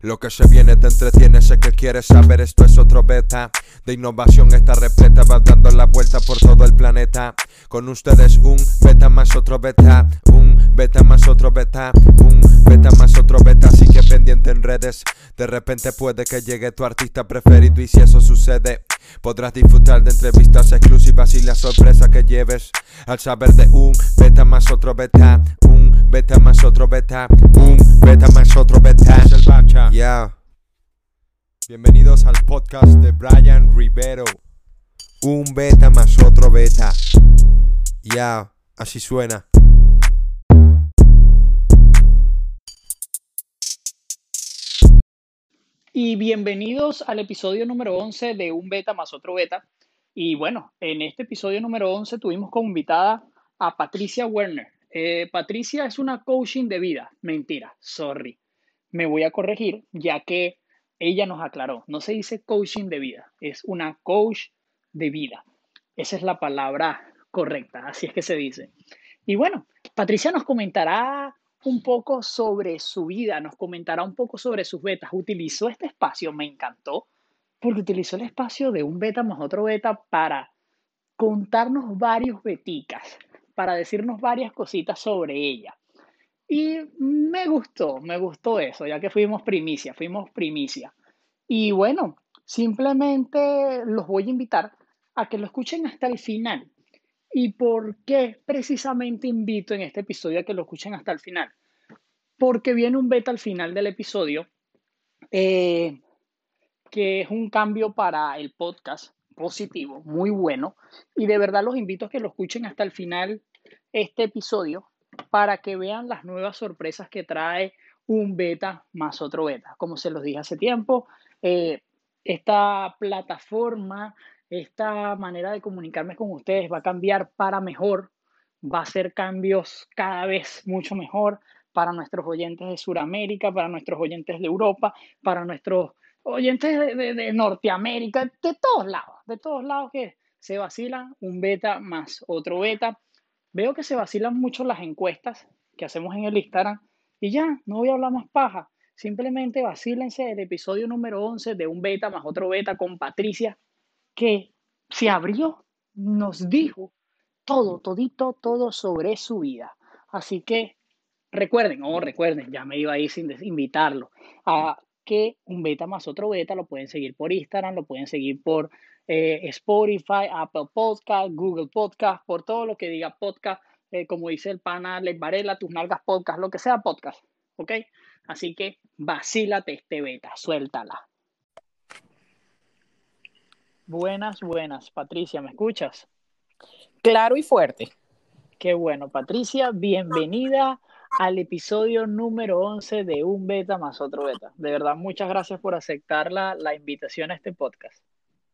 lo que se viene, te entretiene, sé que quieres saber, esto es otro beta de innovación, esta repleta va dando la vuelta por todo el planeta. Con ustedes un beta más otro beta, un beta más otro beta, un beta más otro beta, así que pendiente en redes. De repente puede que llegue tu artista preferido y si eso sucede, podrás disfrutar de entrevistas exclusivas y la sorpresa que lleves al saber de un beta más otro beta, un beta más otro beta, un beta más otro beta. Yeah. Bienvenidos al podcast de Brian Rivero. Un beta más otro beta. Ya, así suena. Y bienvenidos al episodio número 11 de Un Beta más otro Beta. Y bueno, en este episodio número 11 tuvimos como invitada a Patricia Werner. Eh, Patricia es una coaching de vida. Mentira, sorry. Me voy a corregir ya que ella nos aclaró. No se dice coaching de vida, es una coach de vida. Esa es la palabra correcta, así es que se dice. Y bueno, Patricia nos comentará un poco sobre su vida, nos comentará un poco sobre sus betas. Utilizó este espacio, me encantó, porque utilizó el espacio de un beta más otro beta para contarnos varios beticas, para decirnos varias cositas sobre ella. Y me gustó, me gustó eso, ya que fuimos primicia, fuimos primicia. Y bueno, simplemente los voy a invitar a que lo escuchen hasta el final. ¿Y por qué precisamente invito en este episodio a que lo escuchen hasta el final? Porque viene un beta al final del episodio, eh, que es un cambio para el podcast positivo, muy bueno. Y de verdad los invito a que lo escuchen hasta el final este episodio para que vean las nuevas sorpresas que trae un beta más otro beta. Como se los dije hace tiempo, eh, esta plataforma esta manera de comunicarme con ustedes va a cambiar para mejor, va a hacer cambios cada vez mucho mejor para nuestros oyentes de Sudamérica, para nuestros oyentes de Europa, para nuestros oyentes de, Norteamérica, de todos lados, de todos lados que se vacilan un beta más otro beta. Veo que se vacilan mucho las encuestas que hacemos en el Instagram y ya, no voy a hablar más paja. Simplemente vacílense el episodio número 11 de un beta más otro beta con Patricia que se abrió, nos dijo todo, todito, todo sobre su vida. Así que recuerden, oh, recuerden, ya me iba a ir sin invitarlo, a que un beta más otro beta lo pueden seguir por Instagram, lo pueden seguir por eh, Spotify, Apple Podcast, Google Podcast, por todo lo que diga podcast, eh, como dice el pana Les Varela, tus nalgas podcast, lo que sea podcast, ¿ok? Así que vacílate este beta, suéltala. Buenas, buenas. Patricia, ¿me escuchas? Claro y fuerte. Qué bueno, Patricia, bienvenida al episodio número 11 de Un Beta más otro Beta. De verdad, muchas gracias por aceptar la, invitación a este podcast.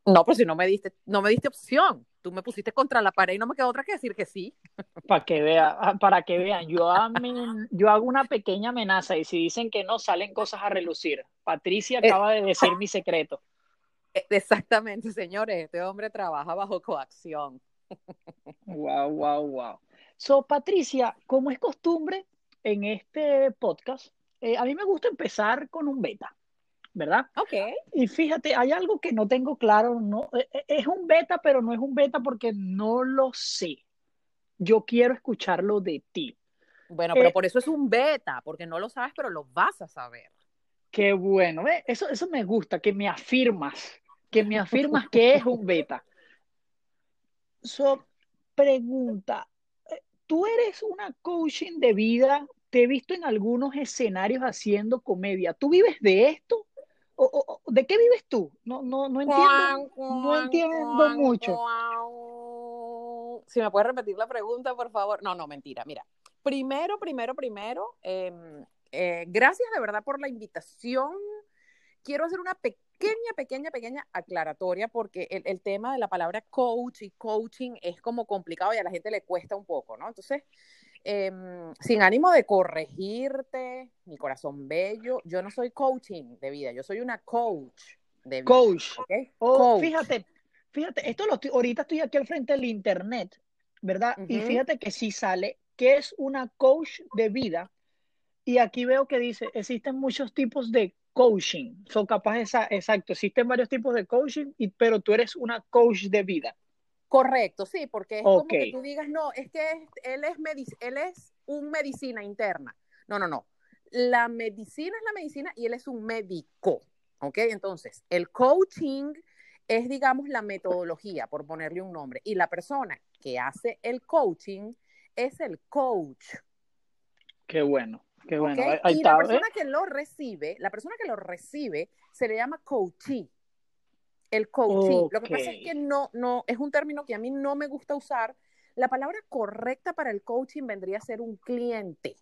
No, pues si no me diste, no me diste opción. Tú me pusiste contra la pared y no me quedó otra que decir que sí. Para que vean, ah, para que vean, yo, yo hago una pequeña amenaza y si dicen que no, salen cosas a relucir. Patricia eh, acaba de decir mi secreto. Exactamente, señores, este hombre trabaja bajo coacción. Wow, wow, wow. So, Patricia, como es costumbre en este podcast, eh, a mí me gusta empezar con un beta, ¿verdad? Ok. Y fíjate, hay algo que no tengo claro, no, e, e, es un beta, pero no es un beta porque no lo sé. Yo quiero escucharlo de ti. Bueno, pero eh, por eso es un beta, porque no lo sabes, pero lo vas a saber. Qué bueno, Eso, eso me gusta, que me afirmas que me afirmas que es un beta. So, pregunta, tú eres una coaching de vida, te he visto en algunos escenarios haciendo comedia. ¿Tú vives de esto? ¿O, de qué vives tú? No, no, no entiendo, no entiendo mucho. Si me puedes repetir la pregunta, por favor. No, no, mentira. Mira, primero, primero, primero, em, eh, gracias de verdad por la invitación. Quiero hacer una pequeña pequeña, pequeña, aclaratoria porque el, tema de la palabra coach y coaching es como complicado y a la gente le cuesta un poco, ¿no? Entonces, em, sin ánimo de corregirte, mi corazón bello, yo no soy coaching de vida, yo soy una coach de vida. Coach. Oh, coach. Fíjate, fíjate, esto lo ahorita estoy aquí al frente del internet, ¿verdad? Y fíjate que si sale que es una coach de vida, Y aquí veo que dice, existen muchos tipos de coaching. Son capaces, exacto, existen varios tipos de coaching, y, pero tú eres una coach de vida. Correcto, sí, porque es como que tú digas, no, es que él, es él es un medicina interna. No, no, no. La medicina es la medicina y él es un médico. ¿Ok? Entonces, el coaching es, digamos, la metodología, por ponerle un nombre. Y la persona que hace el coaching es el coach. Qué bueno, qué bueno. y la persona que lo recibe, la persona que lo recibe se le llama coachee. El coaching. Lo que pasa es que no, no, es un término que a mí no me gusta usar. La palabra correcta para el coaching vendría a ser un cliente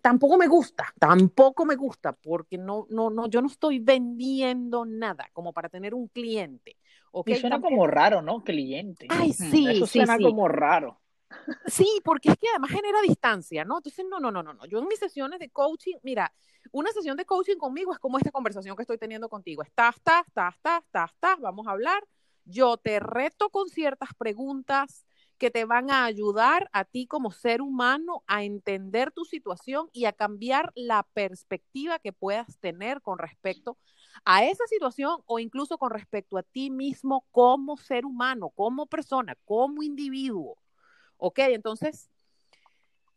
tampoco me gusta, tampoco me gusta, porque no, no, no, yo no estoy vendiendo nada como para tener un cliente. ¿okay? Y suena como raro, ¿no? Cliente. Ay, sí. Eso suena como raro. Sí, porque es que además genera distancia, ¿no? Entonces, no, no, no, no, no. Yo en mis sesiones de coaching, mira, una sesión de coaching conmigo es como esta conversación que estoy teniendo contigo. Estás, estás, estás, estás, estás, estás, vamos a hablar. Yo te reto con ciertas preguntas que te van a ayudar a ti como ser humano a entender tu situación y a cambiar la perspectiva que puedas tener con respecto a esa situación o incluso con respecto a ti mismo como ser humano, como persona, como individuo. ¿Ok? Entonces,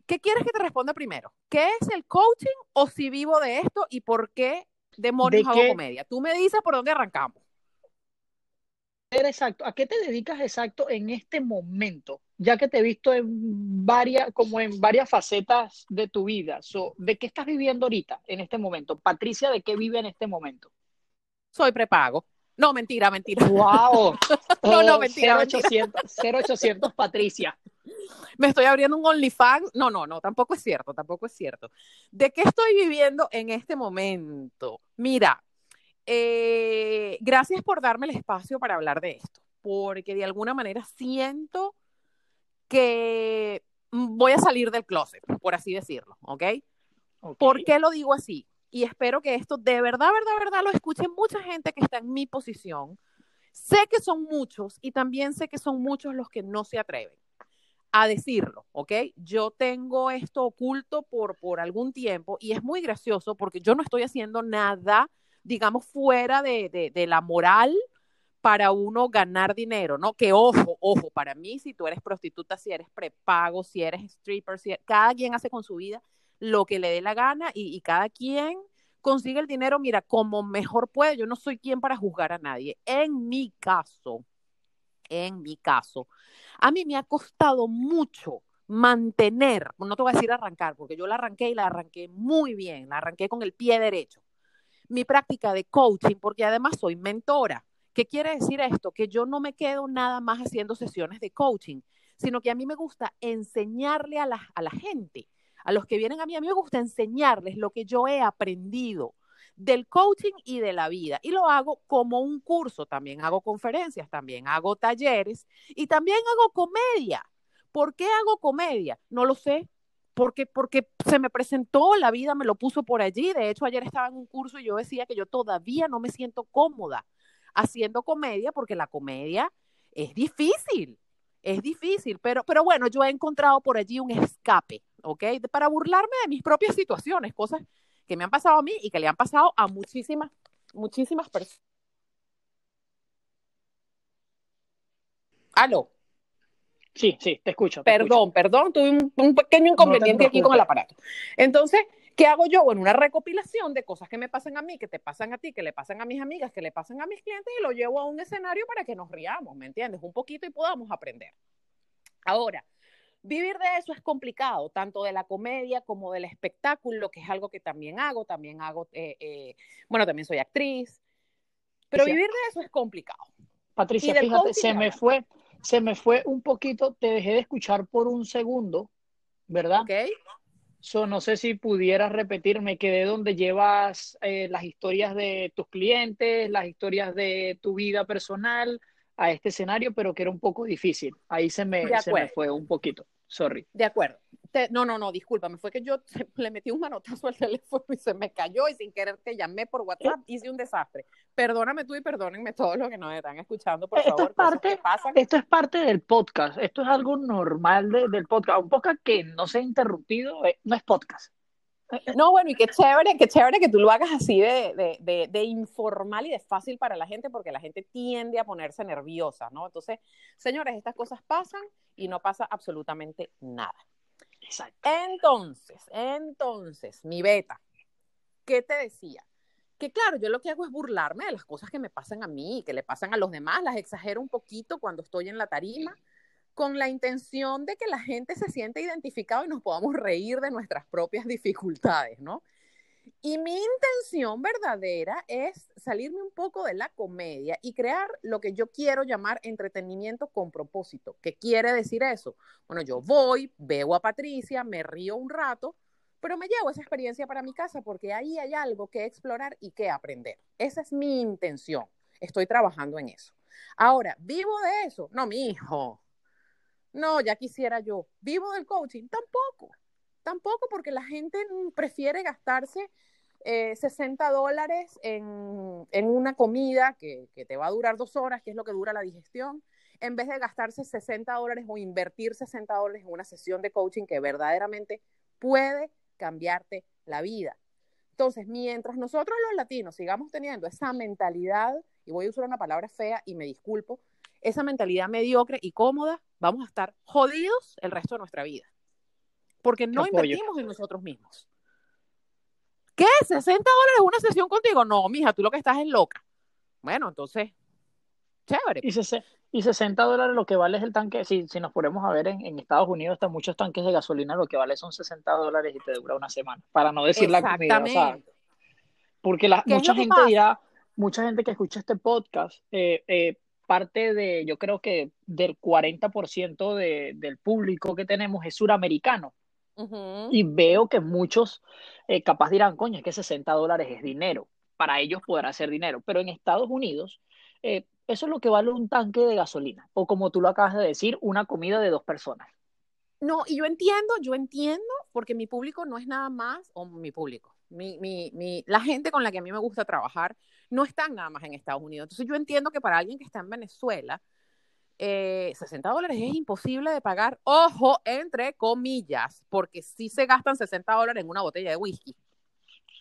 ¿qué quieres que te responda primero? ¿Qué es el coaching o si vivo de esto y por qué demonios hago comedia? Tú me dices por dónde arrancamos exacto, ¿a qué te dedicas exacto en este momento? Ya que te he visto en varias, como en varias facetas de tu vida. ¿De qué estás viviendo ahorita, en este momento? Patricia, ¿de qué vive en este momento? Soy prepago. No, mentira, mentira. ¡Wow! no, no, mentira. 0800, 0800 Patricia. Me estoy abriendo un OnlyFans. No, no, no, tampoco es cierto, tampoco es cierto. ¿De qué estoy viviendo en este momento? Mira, eh, gracias por darme el espacio para hablar de esto, porque de alguna manera siento que voy a salir del closet, por así decirlo, ¿ok? ¿Por qué lo digo así? Y espero que esto de verdad, verdad, verdad lo escuche mucha gente que está en mi posición. Sé que son muchos y también sé que son muchos los que no se atreven a decirlo, ¿ok? Yo tengo esto oculto por, por algún tiempo y es muy gracioso porque yo no estoy haciendo nada digamos, fuera de, la moral para uno ganar dinero, ¿no? Que ojo, ojo, para mí, si tú eres prostituta, si eres prepago, si eres stripper, si cada quien hace con su vida lo que le dé la gana y, y, cada quien consigue el dinero, mira, como mejor puede. Yo no soy quien para juzgar a nadie. En mi caso, en mi caso, a mí me ha costado mucho mantener, no te voy a decir arrancar, porque yo la arranqué y la arranqué muy bien, la arranqué con el pie derecho mi práctica de coaching, porque además soy mentora. ¿Qué quiere decir esto? Que yo no me quedo nada más haciendo sesiones de coaching, sino que a mí me gusta enseñarle a la, a la gente, a los que vienen a mí, a mí me gusta enseñarles lo que yo he aprendido del coaching y de la vida. Y lo hago como un curso, también hago conferencias, también hago talleres y también hago comedia. ¿Por qué hago comedia? No lo sé, porque, porque se me presentó, la vida me lo puso por allí. De hecho, ayer estaba en un curso y yo decía que yo todavía no me siento cómoda haciendo comedia porque la comedia es difícil, es difícil, pero, pero bueno, yo he encontrado por allí un escape, ¿ok? Para burlarme de mis propias situaciones, cosas que me han pasado a mí y que le han pasado a muchísimas, muchísimas personas. ¿Aló? Sí, sí, te escucho. perdón, perdón, tuve un, pequeño inconveniente aquí con el aparato. Entonces, ¿qué hago yo? Bueno, una recopilación de cosas que me pasan a mí, que te pasan a ti, que le pasan a mis amigas, que le pasan a mis clientes y lo llevo a un escenario para que nos riamos, ¿me entiendes? Un poquito y podamos aprender. Ahora, vivir de eso es complicado, tanto de la comedia como del espectáculo, que es algo que también hago, también hago, eh, eh, bueno, también soy actriz, pero vivir de eso es complicado. Patricia, fíjate, se me fue, se me fue un poquito, te dejé de escuchar por un segundo, ¿verdad? Ok. So, no sé si pudieras repetir, me quedé donde llevas eh, las historias de tus clientes, las historias de tu vida personal a este escenario, pero que era un poco difícil. Ahí se me, se me fue un poquito. Sorry. De acuerdo no, no, no, discúlpame, fue que yo le metí un manotazo al teléfono y se me cayó y sin querer te llamé por WhatsApp, hice un desastre. Perdóname tú y perdónenme todos los que nos están escuchando, por esto favor. Es parte, esto es parte del podcast, esto es algo normal del podcast. Un podcast que no se ha interrumpido, eh, no es podcast. No, bueno, y qué chévere, qué chévere que tú lo hagas así de, de, de, de, informal y de fácil para la gente, porque la gente tiende a ponerse nerviosa, ¿no? Entonces, señores, estas cosas pasan y no pasa absolutamente nada. Exacto. Entonces, entonces, mi beta, ¿qué te decía? Que claro, yo lo que hago es burlarme de las cosas que me pasan a mí y que le pasan a los demás, las exagero un poquito cuando estoy en la tarima con la intención de que la gente se sienta identificado y nos podamos reír de nuestras propias dificultades, ¿no? Y mi intención verdadera es salirme un poco de la comedia y crear lo que yo quiero llamar entretenimiento con propósito. ¿Qué quiere decir eso? Bueno, yo voy, veo a Patricia, me río un rato, pero me llevo esa experiencia para mi casa porque ahí hay algo que explorar y que aprender. Esa es mi intención. Estoy trabajando en eso. Ahora, ¿vivo de eso? No, mi hijo. No, ya quisiera yo. ¿Vivo del coaching? Tampoco. Tampoco porque la gente prefiere gastarse eh, 60 dólares en, en, una comida que, que, te va a durar dos horas, que es lo que dura la digestión, en vez de gastarse 60 dólares o invertir 60 dólares en una sesión de coaching que verdaderamente puede cambiarte la vida. Entonces, mientras nosotros los latinos sigamos teniendo esa mentalidad, y voy a usar una palabra fea y me disculpo, esa mentalidad mediocre y cómoda, vamos a estar jodidos el resto de nuestra vida. Porque no invertimos en nosotros mismos. ¿Qué? ¿60 dólares una sesión contigo? No, mija, tú lo que estás es loca. Bueno, entonces, chévere. Y, se, y 60 dólares lo que vale es el tanque, si, si nos ponemos a ver en, en, Estados Unidos, están muchos tanques de gasolina, lo que vale son 60 dólares y te dura una semana, para no decir la comida. O sea, porque la, mucha gente pasa? dirá, mucha gente que escucha este podcast, eh, eh, parte de, yo creo que del 40% de, del público que tenemos es suramericano. Uh -huh. Y veo que muchos eh, capaz dirán, coño, es que 60 dólares es dinero. Para ellos podrá ser dinero. Pero en Estados Unidos, eh, eso es lo que vale un tanque de gasolina. O como tú lo acabas de decir, una comida de dos personas. No, y yo entiendo, yo entiendo, porque mi público no es nada más, o mi público, mi, mi, mi, la gente con la que a mí me gusta trabajar no están nada más en Estados Unidos. Entonces yo entiendo que para alguien que está en Venezuela, eh, 60 dólares es imposible de pagar, ojo, entre comillas, porque sí se gastan 60 dólares en una botella de whisky.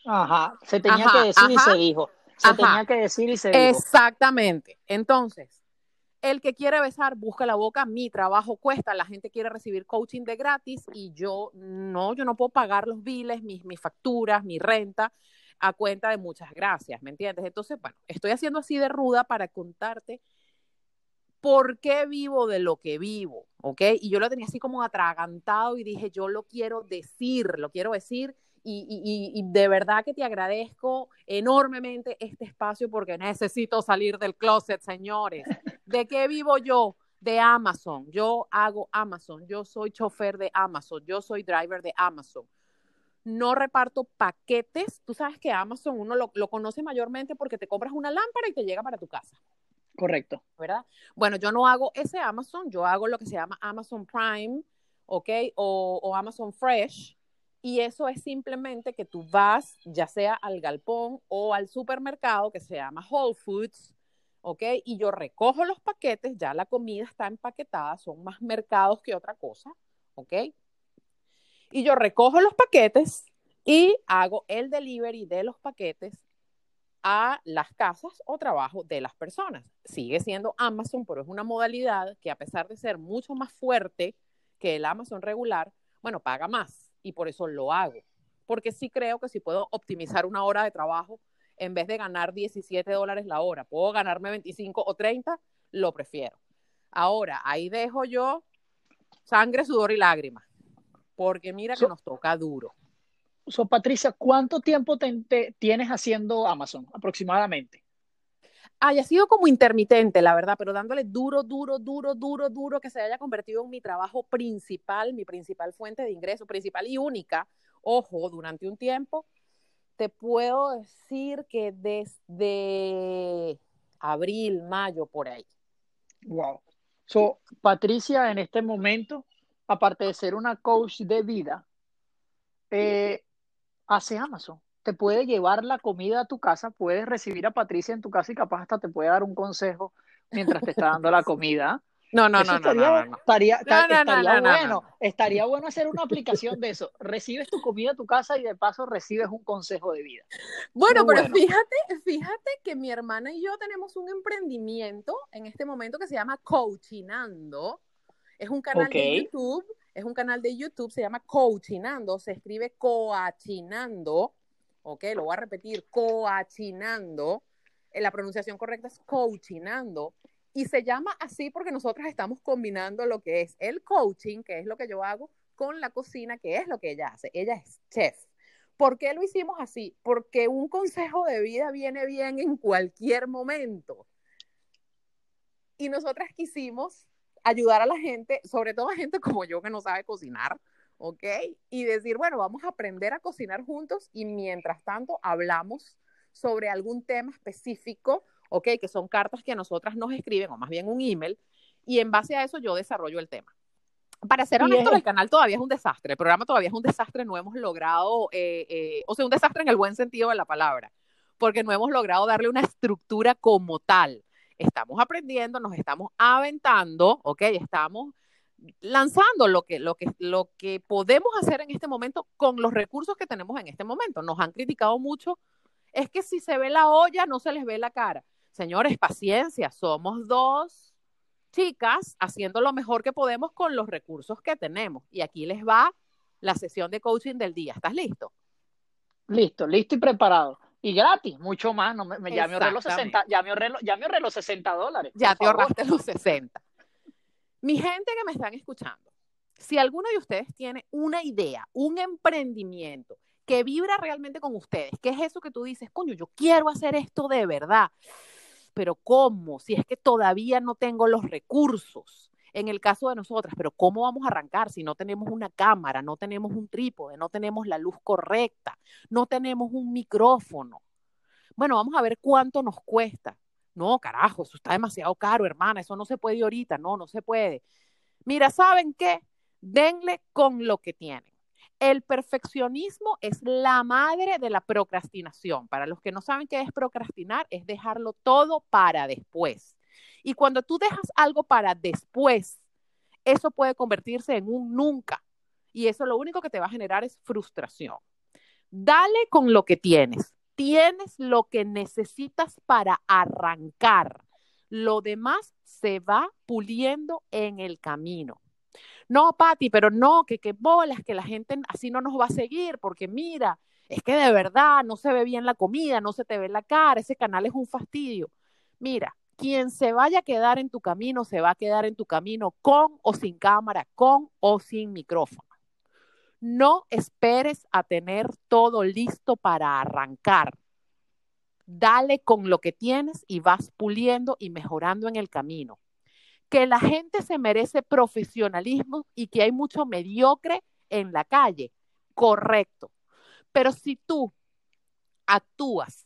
Ajá, se tenía ajá, que decir ajá, y se dijo. Se ajá. tenía que decir y se dijo. Exactamente. Entonces, el que quiere besar, busca la boca, mi trabajo cuesta, la gente quiere recibir coaching de gratis y yo no, yo no puedo pagar los biles, mis, mis facturas, mi renta a cuenta de muchas gracias, ¿me entiendes? Entonces, bueno, estoy haciendo así de ruda para contarte por qué vivo de lo que vivo, ¿ok? Y yo lo tenía así como atragantado y dije, yo lo quiero decir, lo quiero decir y, y, y, de verdad que te agradezco enormemente este espacio porque necesito salir del closet, señores. ¿De qué vivo yo? De Amazon. Yo hago Amazon. Yo soy chofer de Amazon. Yo soy driver de Amazon. No reparto paquetes. Tú sabes que Amazon uno lo, lo conoce mayormente porque te compras una lámpara y te llega para tu casa. Correcto. ¿Verdad? Bueno, yo no hago ese Amazon, yo hago lo que se llama Amazon Prime, ¿ok? O, o Amazon Fresh y eso es simplemente que tú vas, ya sea al galpón o al supermercado que se llama Whole Foods, ¿ok? Y yo recojo los paquetes, ya la comida está empaquetada, son más mercados que otra cosa, ¿ok? Y yo recojo los paquetes y hago el delivery de los paquetes a las casas o trabajo de las personas. Sigue siendo Amazon, pero es una modalidad que a pesar de ser mucho más fuerte que el Amazon regular, bueno, paga más y por eso lo hago. Porque sí creo que si puedo optimizar una hora de trabajo, en vez de ganar 17 dólares la hora, puedo ganarme 25 o 30, lo prefiero. Ahora, ahí dejo yo sangre, sudor y lágrimas, porque mira que so, nos toca duro. So, Patricia, ¿cuánto tiempo te, te tienes haciendo Amazon aproximadamente? Haya sido como intermitente, la verdad, pero dándole duro, duro, duro, duro, duro, que se haya convertido en mi trabajo principal, mi principal fuente de ingreso, principal y única, ojo, durante un tiempo, te puedo decir que desde abril, mayo, por ahí. Wow. So, Patricia, en este momento, aparte de ser una coach de vida, eh, hace Amazon te puede llevar la comida a tu casa, puedes recibir a Patricia en tu casa y capaz hasta te puede dar un consejo mientras te está dando la comida. No, no, no, estaría, no, Estaría, estaría bueno. Estaría bueno hacer una aplicación de eso. Recibes tu comida a tu casa y de paso recibes un consejo de vida. Bueno, pero fíjate, fíjate que mi hermana y yo tenemos un emprendimiento en este momento que se llama Coachinando. Es un canal de YouTube, es un canal de YouTube, se llama Coachinando, se escribe Coachinando, ok, lo voy a repetir, Coachinando, eh, la pronunciación correcta es Coachinando, y se llama así porque nosotros estamos combinando lo que es el coaching, que es lo que yo hago, con la cocina, que es lo que ella hace. Ella es chef. ¿Por qué lo hicimos así? Porque un consejo de vida viene bien en cualquier momento. Y nosotras quisimos ayudar a la gente, sobre todo a gente como yo que no sabe cocinar, ¿ok? Y decir, bueno, vamos a aprender a cocinar juntos y mientras tanto hablamos sobre algún tema específico ¿ok? Que son cartas que nosotras nos escriben, o más bien un email, y en base a eso yo desarrollo el tema. Para ser honesto, el canal todavía es un desastre, el programa todavía es un desastre, no hemos logrado, eh, eh, o sea, un desastre en el buen sentido de la palabra, porque no hemos logrado darle una estructura como tal. Estamos aprendiendo, nos estamos aventando, ¿ok? Estamos lanzando lo que, lo, que, lo que podemos hacer en este momento con los recursos que tenemos en este momento. Nos han criticado mucho, es que si se ve la olla, no se les ve la cara. Señores, paciencia, somos dos chicas haciendo lo mejor que podemos con los recursos que tenemos. Y aquí les va la sesión de coaching del día. ¿Estás listo? Listo, listo y preparado. Y gratis, mucho más. No, me, ya, me ahorré los 60, ya, me ahorré, ya me ahorré los 60 dólares. Ya te ahorraste los 60. Mi gente que me están escuchando, si alguno de ustedes tiene una idea, un emprendimiento que vibra realmente con ustedes, ¿qué es eso que tú dices, coño, yo quiero hacer esto de verdad? pero ¿cómo? Si es que todavía no tengo los recursos. En el caso de nosotras, pero ¿cómo vamos a arrancar si no tenemos una cámara, no tenemos un trípode, no tenemos la luz correcta, no tenemos un micrófono? Bueno, vamos a ver cuánto nos cuesta. No, carajo, eso está demasiado caro, hermana, eso no se puede ahorita, no, no se puede. Mira, ¿saben qué? Denle con lo que tienen. El perfeccionismo es la madre de la procrastinación. Para los que no saben qué es procrastinar, es dejarlo todo para después. Y cuando tú dejas algo para después, eso puede convertirse en un nunca. Y eso lo único que te va a generar es frustración. Dale con lo que tienes. Tienes lo que necesitas para arrancar. Lo demás se va puliendo en el camino no, Patti, pero no, que qué bolas, que la gente así no nos va a seguir, porque mira, es que de verdad no se ve bien la comida, no se te ve la cara, ese canal es un fastidio. Mira, quien se vaya a quedar en tu camino, se va a quedar en tu camino con o sin cámara, con o sin micrófono. No esperes a tener todo listo para arrancar. Dale con lo que tienes y vas puliendo y mejorando en el camino que la gente se merece profesionalismo y que hay mucho mediocre en la calle. Correcto. Pero si tú actúas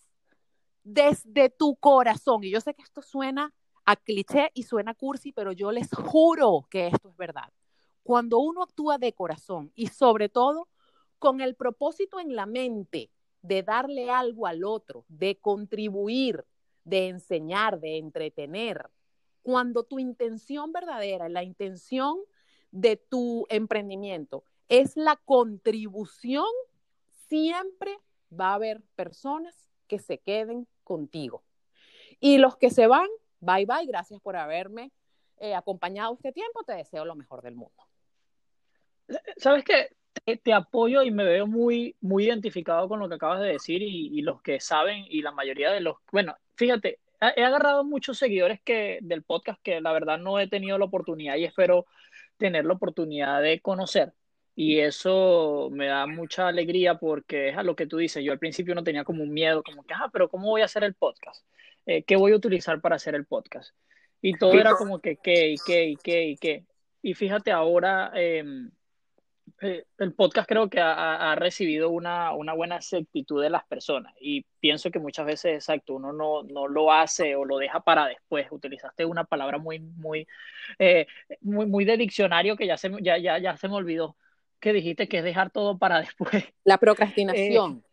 desde tu corazón, y yo sé que esto suena a cliché y suena cursi, pero yo les juro que esto es verdad. Cuando uno actúa de corazón y sobre todo con el propósito en la mente de darle algo al otro, de contribuir, de enseñar, de entretener, cuando tu intención verdadera, la intención de tu emprendimiento es la contribución, siempre va a haber personas que se queden contigo. Y los que se van, bye bye, gracias por haberme eh, acompañado este tiempo, te deseo lo mejor del mundo. ¿Sabes qué? Te, apoyo y me veo muy, muy identificado con lo que acabas de decir y, y los que saben y la mayoría de los, bueno, fíjate, he agarrado muchos seguidores que, del podcast que la verdad no he tenido la oportunidad y espero tener la oportunidad de conocer. Y eso me da mucha alegría porque es a lo que tú dices. Yo al principio no tenía como un miedo, como que, ah, pero ¿cómo voy a hacer el podcast? Eh, ¿Qué voy a utilizar para hacer el podcast? Y todo era como que, ¿qué, y qué, y qué, y qué? Y fíjate ahora, eh, eh, el podcast creo que ha, recibido una, buena aceptitud de las personas y pienso que muchas veces, exacto, uno no, no lo hace o lo deja para después. Utilizaste una palabra muy, muy, eh, muy, muy de diccionario que ya se, ya, ya, se me olvidó que dijiste que es dejar todo para después. La procrastinación.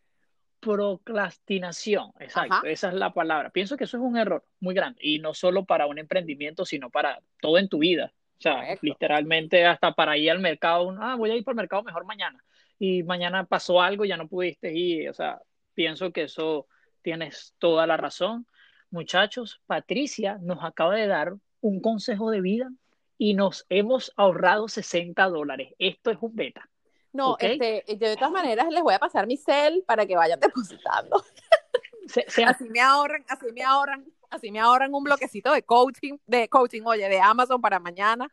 Procrastinación, exacto, esa es la palabra. Pienso que eso es un error muy grande y no solo para un emprendimiento, sino para todo en tu vida. O sea, literalmente hasta para ir al mercado, ah, voy a ir por el mercado mejor mañana. Y mañana pasó algo, ya no pudiste ir. O sea, pienso que eso tienes toda la razón. Muchachos, Patricia nos acaba de dar un consejo de vida y nos hemos ahorrado 60 dólares. Esto es un beta. No, este, de todas maneras les voy a pasar mi cel para que vayan depositando. Así me ahorran, así me ahorran Así me ahorran un bloquecito de coaching, de coaching, oye, de Amazon para mañana.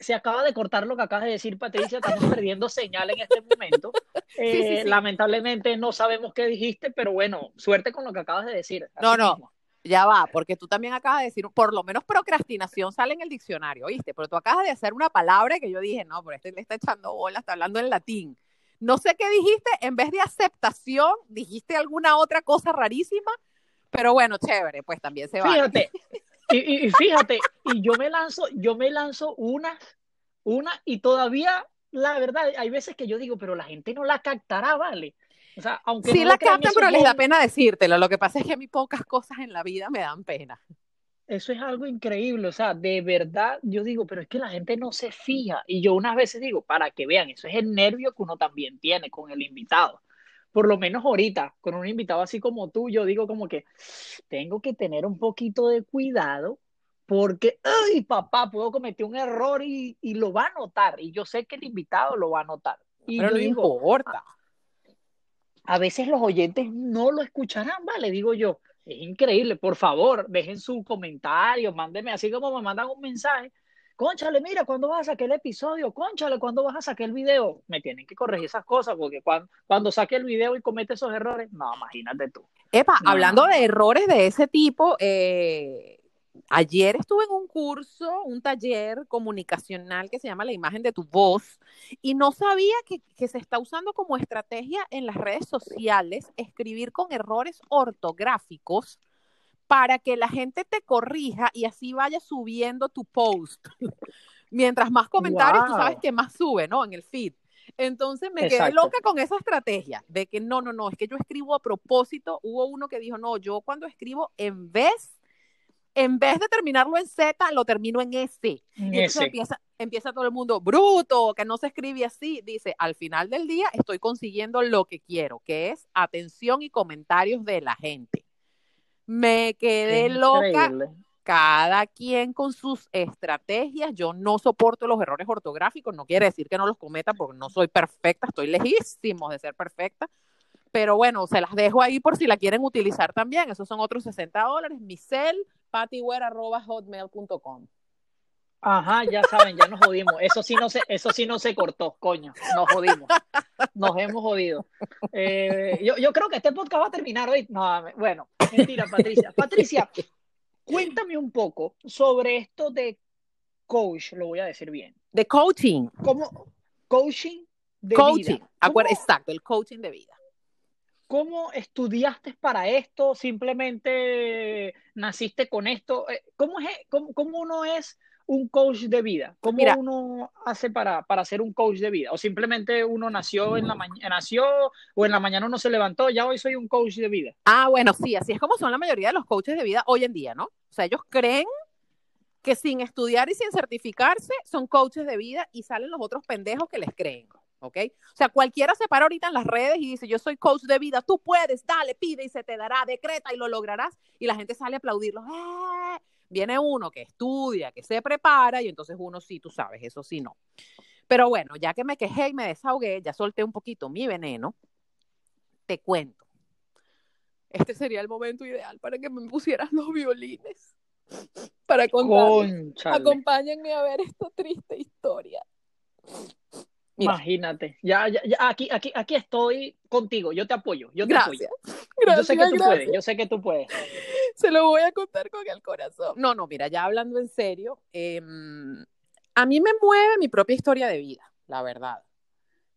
Se acaba de cortar lo que acabas de decir, Patricia. Estamos perdiendo señal en este momento. Eh, lamentablemente no sabemos qué dijiste, pero bueno, suerte con lo que acabas de decir. No, no. Ya va, porque tú también acabas de decir, por lo menos procrastinación sale en el diccionario, ¿oíste? Pero tú acabas de hacer una palabra que yo dije, no, pero este le está echando bola, está hablando en latín. No sé qué dijiste, en vez de aceptación, dijiste alguna otra cosa rarísima pero bueno, chévere, pues también se va. Fíjate, y, fíjate, y yo me lanzo, yo me lanzo una, una, y todavía, la verdad, hay veces que yo digo, pero la gente no la captará, ¿vale? O sea, aunque sí la captan, pero les da pena decírtelo. Lo que pasa es que a mí pocas cosas en la vida me dan pena. Eso es algo increíble, o sea, de verdad yo digo, pero es que la gente no se fija. Y yo unas veces digo, para que vean, eso es el nervio que uno también tiene con el invitado por lo menos ahorita, con un invitado así como tú, yo digo como que tengo que tener un poquito de cuidado porque, ay, papá, puedo cometer un error y, lo va a notar. Y yo sé que el invitado lo va a notar. Y Pero no importa. A, a veces los oyentes no lo escucharán, ¿vale? Digo yo, es increíble. Por favor, dejen su comentario, mándenme así como me mandan un mensaje conchale, mira, ¿cuándo vas a sacar el episodio? Conchale, ¿cuándo vas a sacar el video? Me tienen que corregir esas cosas porque cuando, cuando saque el video y comete esos errores, no, imagínate tú. Epa, hablando de errores de ese tipo, eh, ayer estuve en un curso, un taller comunicacional que se llama La imagen de tu voz y no sabía que, que se está usando como estrategia en las redes sociales escribir con errores ortográficos para que la gente te corrija y así vaya subiendo tu post. Mientras más comentarios, tú sabes que más sube, ¿no? En el feed. Entonces me quedé loca con esa estrategia de que no, no, no, es que yo escribo a propósito. Hubo uno que dijo, no, yo cuando escribo en vez, en vez de terminarlo en Z, lo termino en S. y entonces empieza, empieza todo el mundo, bruto, que no se escribe así. Dice, al final del día estoy consiguiendo lo que quiero, que es atención y comentarios de la gente. Me quedé loca. Cada quien con sus estrategias. Yo no soporto los errores ortográficos. No quiere decir que no los cometa porque no soy perfecta. Estoy lejísimo de ser perfecta. Pero bueno, se las dejo ahí por si la quieren utilizar también. Esos son otros 60 dólares. Mi cel, Ajá, ya saben, ya nos jodimos. Eso sí no se, eso sí no se cortó, coño. Nos jodimos. Nos hemos jodido. Eh, yo, yo, creo que este podcast va a terminar hoy. No, bueno, mentira, Patricia. Patricia, cuéntame un poco sobre esto de coach, lo voy a decir bien. De coaching. ¿Cómo? Coaching de coaching. vida. Exacto, el coaching de vida. ¿Cómo estudiaste para esto? ¿Simplemente naciste con esto? Eh, ¿Cómo, es, cómo, cómo uno es un coach de vida? ¿Cómo uno hace para, para ser un coach de vida? ¿O simplemente uno nació en la mañana, nació o en la mañana uno se levantó, ya hoy soy un coach de vida? Ah, bueno, sí, así es como son la mayoría de los coaches de vida hoy en día, ¿no? O sea, ellos creen que sin estudiar y sin certificarse son coaches de vida y salen los otros pendejos que les creen. ¿ok? O sea, cualquiera se para ahorita en las redes y dice, yo soy coach de vida, tú puedes, dale, pide y se te dará, decreta y lo lograrás. Y la gente sale a aplaudirlo. ¡Eh! Viene uno que estudia, que se prepara y entonces uno sí, tú sabes, eso sí no. Pero bueno, ya que me quejé y me desahogué, ya solté un poquito mi veneno, te cuento. Este sería el momento ideal para que me pusieras los violines. Para contar. Acompáñenme a ver esta triste historia. Imagínate, ya, ya, aquí, aquí, aquí estoy contigo, yo te apoyo, yo te apoyo. yo sé que tú puedes, yo sé que tú puedes. Se lo voy a contar con el corazón. No, no, mira, ya hablando en serio, em, a mí me mueve mi propia historia de vida, la verdad.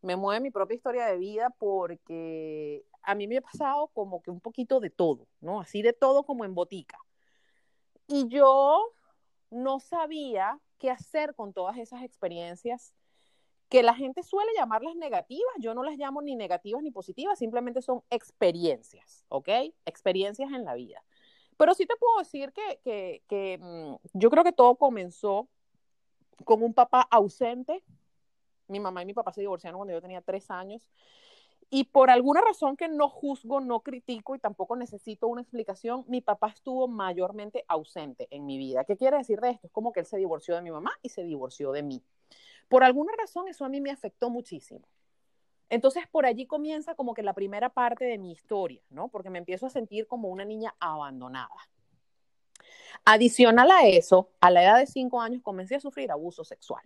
Me mueve mi propia historia de vida porque a mí me ha pasado como que un poquito de todo, ¿no? Así de todo como en botica. Y yo no sabía qué hacer con todas esas experiencias que la gente suele llamarlas negativas, yo no las llamo ni negativas ni positivas, simplemente son experiencias, ¿ok? Experiencias en la vida. Pero sí te puedo decir que, que, mm, yo creo que todo comenzó con un papá ausente. Mi mamá y mi papá se divorciaron cuando yo tenía tres años. Y por alguna razón que no juzgo, no critico y tampoco necesito una explicación, mi papá estuvo mayormente ausente en mi vida. ¿Qué quiere decir de esto? Es como que él se divorció de mi mamá y se divorció de mí. Por alguna razón eso a mí me afectó muchísimo. Entonces por allí comienza como que la primera parte de mi historia, ¿no? Porque me empiezo a sentir como una niña abandonada. Adicional a eso, a la edad de cinco años comencé a sufrir abuso sexual.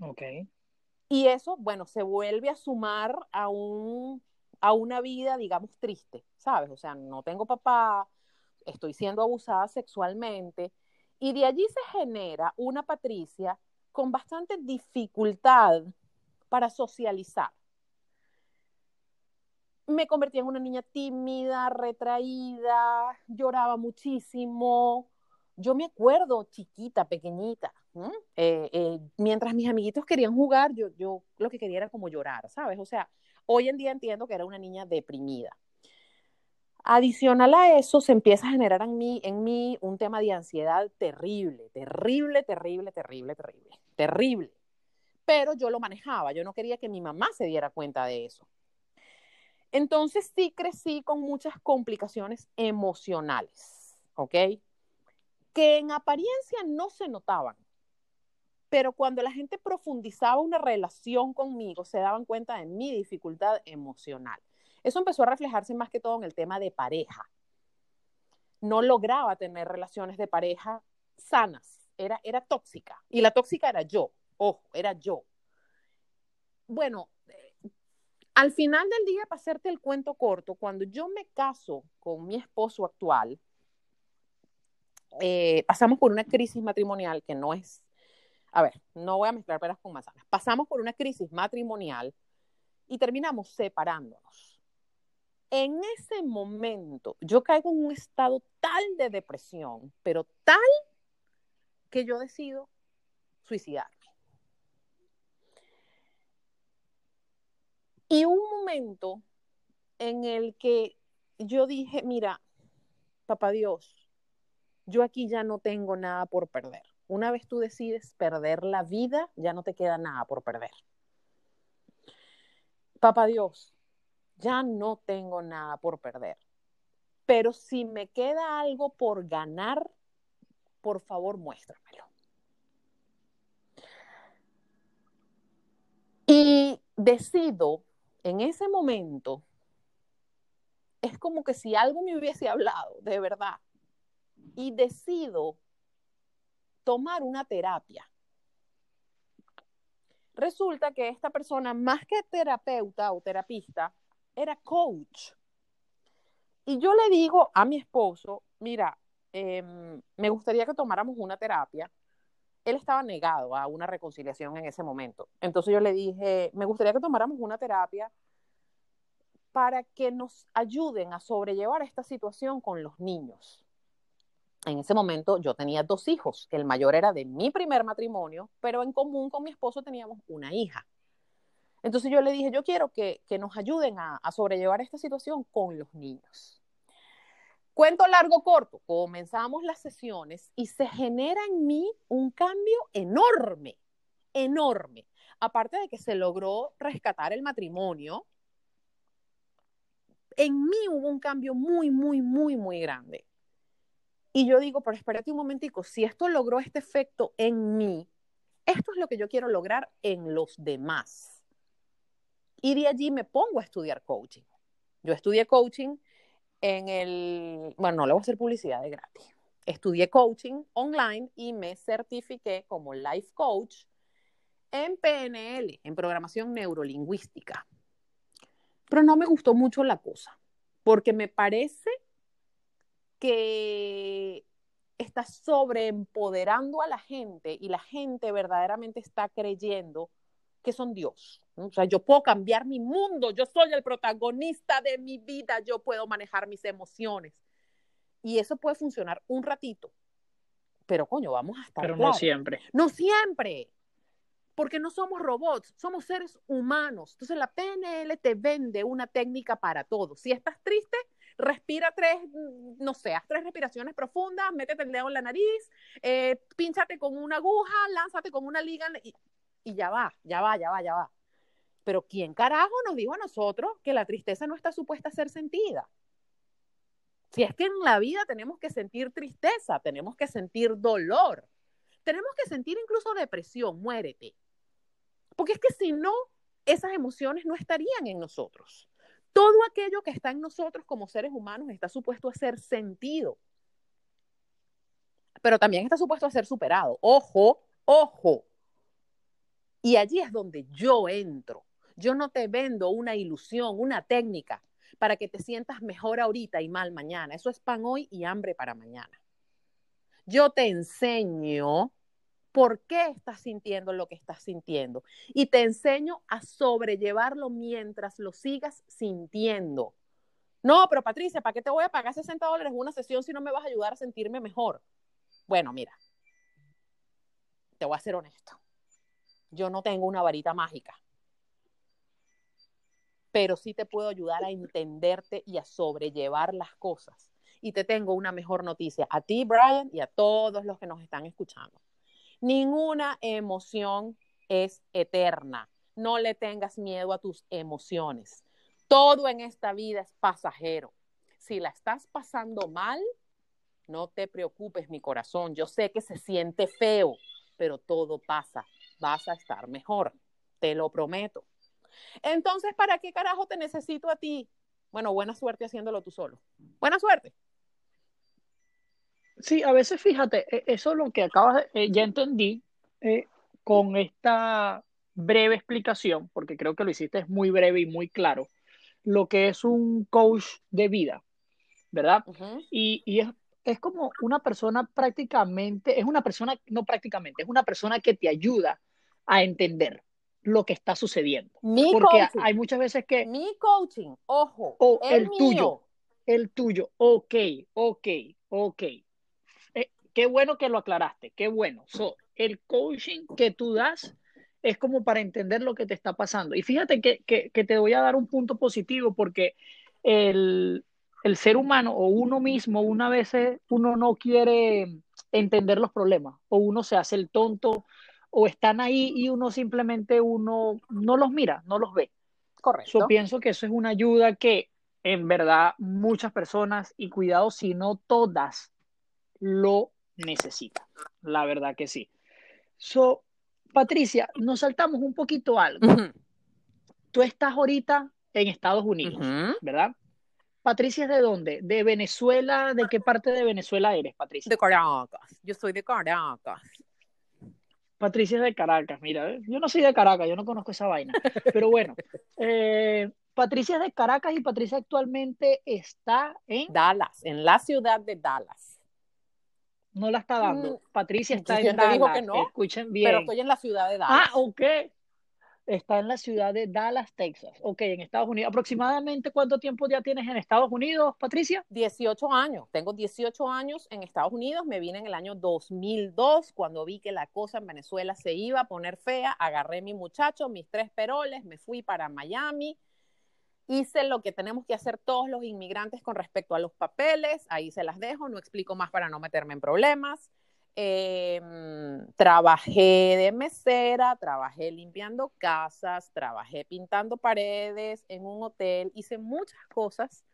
Ok. Y eso, bueno, se vuelve a sumar a, un, a una vida, digamos, triste, ¿sabes? O sea, no tengo papá, estoy siendo abusada sexualmente. Y de allí se genera una Patricia con bastante dificultad para socializar. Me convertí en una niña tímida, retraída, lloraba muchísimo. Yo me acuerdo chiquita, pequeñita, eh, eh, mientras mis amiguitos querían jugar, yo, yo lo que quería era como llorar, ¿sabes? O sea, hoy en día entiendo que era una niña deprimida. Adicional a eso, se empieza a generar en mí, en mí un tema de ansiedad terrible, terrible, terrible, terrible, terrible, terrible. Pero yo lo manejaba, yo no quería que mi mamá se diera cuenta de eso. Entonces sí crecí con muchas complicaciones emocionales, ¿ok? Que en apariencia no se notaban, pero cuando la gente profundizaba una relación conmigo, se daban cuenta de mi dificultad emocional. Eso empezó a reflejarse más que todo en el tema de pareja. No lograba tener relaciones de pareja sanas, era, era tóxica. Y la tóxica era yo, ojo, era yo. Bueno, al final del día, para hacerte el cuento corto, cuando yo me caso con mi esposo actual, eh, pasamos por una crisis matrimonial que no es, a ver, no voy a mezclar peras con manzanas, pasamos por una crisis matrimonial y terminamos separándonos en ese momento yo caigo en un estado tal de depresión, pero tal que yo decido suicidarme. Y un momento en el que yo dije, mira, papá Dios, yo aquí ya no tengo nada por perder. Una vez tú decides perder la vida, ya no te queda nada por perder. Papá Dios, ya no tengo nada por perder. Pero si me queda algo por ganar, por favor muéstramelo. Y decido en ese momento, es como que si algo me hubiese hablado, de verdad, y decido tomar una terapia. Resulta que esta persona, más que terapeuta o terapista, era coach. Y yo le digo a mi esposo, mira, em, me gustaría que tomáramos una terapia. Él estaba negado a una reconciliación en ese momento. Entonces yo le dije, me gustaría que tomáramos una terapia para que nos ayuden a sobrellevar esta situación con los niños. En ese momento yo tenía dos hijos, el mayor era de mi primer matrimonio, pero en común con mi esposo teníamos una hija. Entonces yo le dije, yo quiero que, nos ayuden a, sobrellevar esta situación con los niños. Cuento largo corto, comenzamos las sesiones y se genera en mí un cambio enorme, enorme. Aparte de que se logró rescatar el matrimonio, en mí hubo un cambio muy, muy, muy, muy grande. Y yo digo, pero espérate un momentico, si esto logró este efecto en mí, esto es lo que yo quiero lograr en los demás. Y de allí me pongo a estudiar coaching. Yo estudié coaching en el, bueno, no le voy a hacer publicidad de gratis. Estudié coaching online y me certifiqué como life coach en PNL, en programación neurolingüística. Pero no me gustó mucho la cosa, porque me parece que está sobreempoderando a la gente y la gente verdaderamente está creyendo que son Dios. O sea, yo puedo cambiar mi mundo, yo soy el protagonista de mi vida, yo puedo manejar mis emociones. Y eso puede funcionar un ratito. Pero coño, vamos a estar. Pero no siempre. No siempre. porque no somos robots, somos seres humanos. Entonces la PNL te vende una técnica para todo. Si estás triste, respira tres, no sé, haz tres respiraciones profundas, métete el dedo en la nariz, eh, pínchate con una aguja, lánzate con una liga y, y ya va, ya va, ya va, ya va. Pero ¿quién carajo nos dijo a nosotros que la tristeza no está supuesta a ser sentida? Si es que en la vida tenemos que sentir tristeza, tenemos que sentir dolor, tenemos que sentir incluso depresión, muérete. Porque es que si no, esas emociones no estarían en nosotros. Todo aquello que está en nosotros como seres humanos está supuesto a ser sentido, pero también está supuesto a ser superado. Ojo, ojo. Y allí es donde yo entro. Yo no te vendo una ilusión, una técnica para que te sientas mejor ahorita y mal mañana. Eso es pan hoy y hambre para mañana. Yo te enseño por qué estás sintiendo lo que estás sintiendo y te enseño a sobrellevarlo mientras lo sigas sintiendo. No, pero Patricia, ¿para qué te voy a pagar 60 dólares una sesión si no me vas a ayudar a sentirme mejor? Bueno, mira, te voy a ser honesto. Yo no tengo una varita mágica pero sí te puedo ayudar a entenderte y a sobrellevar las cosas. Y te tengo una mejor noticia a ti, Brian, y a todos los que nos están escuchando. Ninguna emoción es eterna. No le tengas miedo a tus emociones. Todo en esta vida es pasajero. Si la estás pasando mal, no te preocupes, mi corazón. Yo sé que se siente feo, pero todo pasa. Vas a estar mejor. Te lo prometo. Entonces, ¿para qué carajo te necesito a ti? Bueno, buena suerte haciéndolo tú solo. Buena suerte. Sí, a veces fíjate, e, eso es lo que acabas de, eh, ya entendí eh, con esta breve explicación, porque creo que lo hiciste muy breve y muy claro, lo que es un coach de vida, ¿verdad? y, y es, es como una persona prácticamente, es una persona, no prácticamente, es una persona que te ayuda a entender lo que está sucediendo. Mi Porque hay muchas veces que... Mi coaching, ojo. O el, tuyo. El tuyo. Ok, ok, ok. Eh, qué bueno que lo aclaraste, qué bueno. el coaching que tú das es como para entender lo que te está pasando. Y fíjate que, que, que te voy a dar un punto positivo porque el, el, ser humano o uno mismo, una vez uno no quiere entender los problemas o uno se hace el tonto o están ahí y uno simplemente uno no los mira, no los ve. Correcto. Yo pienso que eso es una ayuda que en verdad muchas personas, y cuidado si no todas, lo necesitan. La verdad que sí. So, Patricia, nos saltamos un poquito algo. Tú estás ahorita en Estados Unidos, ¿verdad? Patricia es de dónde? ¿De Venezuela? ¿De qué parte de Venezuela eres, Patricia? De Caracas. Yo soy de Caracas. Patricia es de Caracas, mira, ¿eh? yo no soy de Caracas, yo no conozco esa vaina, pero bueno, eh, Patricia es de Caracas y Patricia actualmente está en Dallas, en la ciudad de Dallas. No la está dando. Mm, Patricia está en Dallas. que no, Escuchen bien. Pero estoy en la ciudad de Dallas. Ah, ok está en la ciudad de Dallas, Texas. Ok, en Estados Unidos. ¿Aproximadamente cuánto tiempo ya tienes en Estados Unidos, Patricia? 18 años. Tengo 18 años en Estados Unidos. Me vine en el año 2002 cuando vi que la cosa en Venezuela se iba a poner fea. Agarré mi muchacho, mis tres peroles, me fui para Miami. Hice lo que tenemos que hacer todos los inmigrantes con respecto a los papeles. Ahí se las dejo, no explico más para no meterme en problemas Em, trabajé de mesera, trabajé limpiando casas, trabajé pintando paredes en un hotel, hice muchas cosas